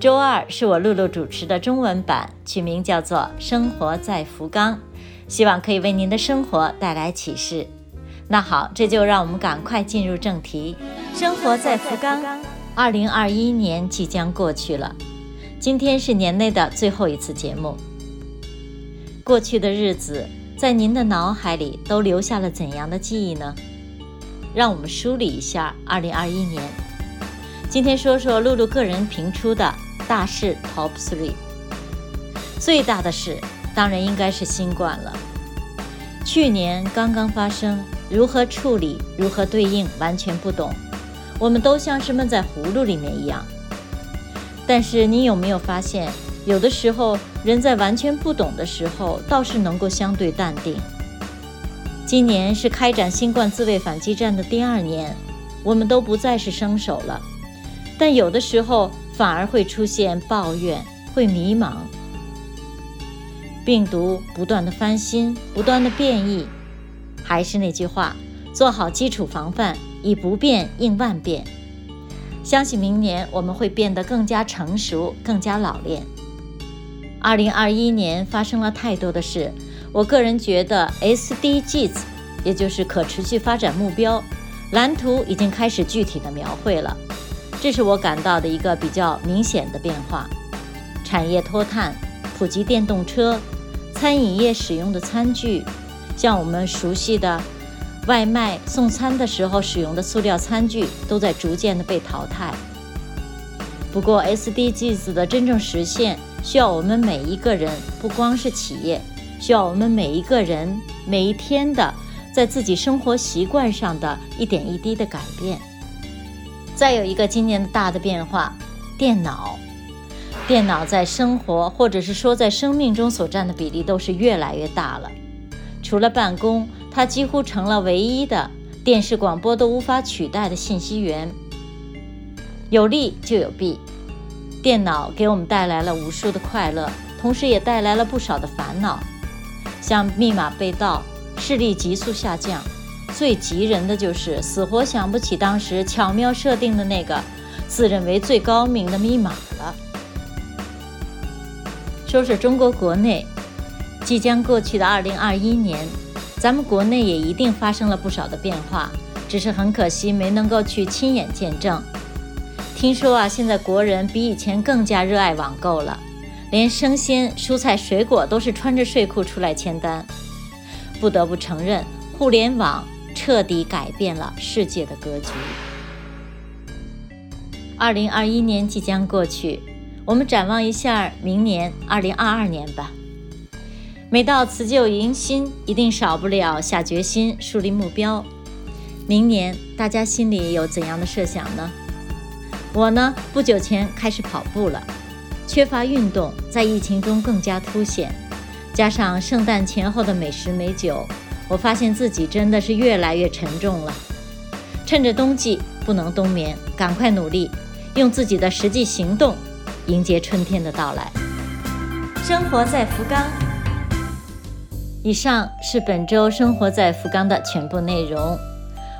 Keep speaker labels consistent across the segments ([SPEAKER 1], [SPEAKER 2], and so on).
[SPEAKER 1] 周二是我露露主持的中文版，取名叫做《生活在福冈》，希望可以为您的生活带来启示。那好，这就让我们赶快进入正题。生活在福冈，二零二一年即将过去了，今天是年内的最后一次节目。过去的日子在您的脑海里都留下了怎样的记忆呢？让我们梳理一下二零二一年。今天说说露露个人评出的。大事 Top Three，最大的事当然应该是新冠了。去年刚刚发生，如何处理、如何对应，完全不懂。我们都像是闷在葫芦里面一样。但是你有没有发现，有的时候人在完全不懂的时候，倒是能够相对淡定。今年是开展新冠自卫反击战的第二年，我们都不再是生手了。但有的时候。反而会出现抱怨，会迷茫。病毒不断的翻新，不断的变异。还是那句话，做好基础防范，以不变应万变。相信明年我们会变得更加成熟，更加老练。二零二一年发生了太多的事，我个人觉得 SDGs，也就是可持续发展目标蓝图已经开始具体的描绘了。这是我感到的一个比较明显的变化：产业脱碳、普及电动车、餐饮业使用的餐具，像我们熟悉的外卖送餐的时候使用的塑料餐具，都在逐渐的被淘汰。不过，SDGs 的真正实现，需要我们每一个人，不光是企业，需要我们每一个人每一天的在自己生活习惯上的一点一滴的改变。再有一个今年大的变化，电脑，电脑在生活或者是说在生命中所占的比例都是越来越大了。除了办公，它几乎成了唯一的电视广播都无法取代的信息源。有利就有弊，电脑给我们带来了无数的快乐，同时也带来了不少的烦恼，像密码被盗，视力急速下降。最急人的就是死活想不起当时巧妙设定的那个自认为最高明的密码了。说说中国国内，即将过去的2021年，咱们国内也一定发生了不少的变化，只是很可惜没能够去亲眼见证。听说啊，现在国人比以前更加热爱网购了，连生鲜、蔬菜、水果都是穿着睡裤出来签单。不得不承认，互联网。彻底改变了世界的格局。二零二一年即将过去，我们展望一下明年二零二二年吧。每到辞旧迎新，一定少不了下决心、树立目标。明年大家心里有怎样的设想呢？我呢，不久前开始跑步了。缺乏运动，在疫情中更加凸显，加上圣诞前后的美食美酒。我发现自己真的是越来越沉重了。趁着冬季不能冬眠，赶快努力，用自己的实际行动迎接春天的到来。生活在福冈。以上是本周生活在福冈的全部内容。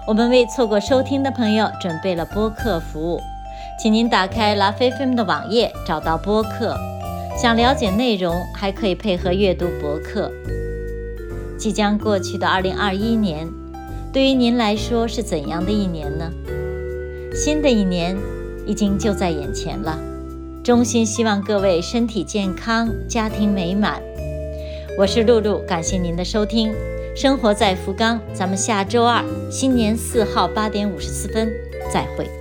[SPEAKER 1] 我们为错过收听的朋友准备了播客服务，请您打开拉菲菲姆的网页，找到播客。想了解内容，还可以配合阅读博客。即将过去的二零二一年，对于您来说是怎样的一年呢？新的一年已经就在眼前了，衷心希望各位身体健康，家庭美满。我是露露，感谢您的收听。生活在福冈，咱们下周二新年四号八点五十四分再会。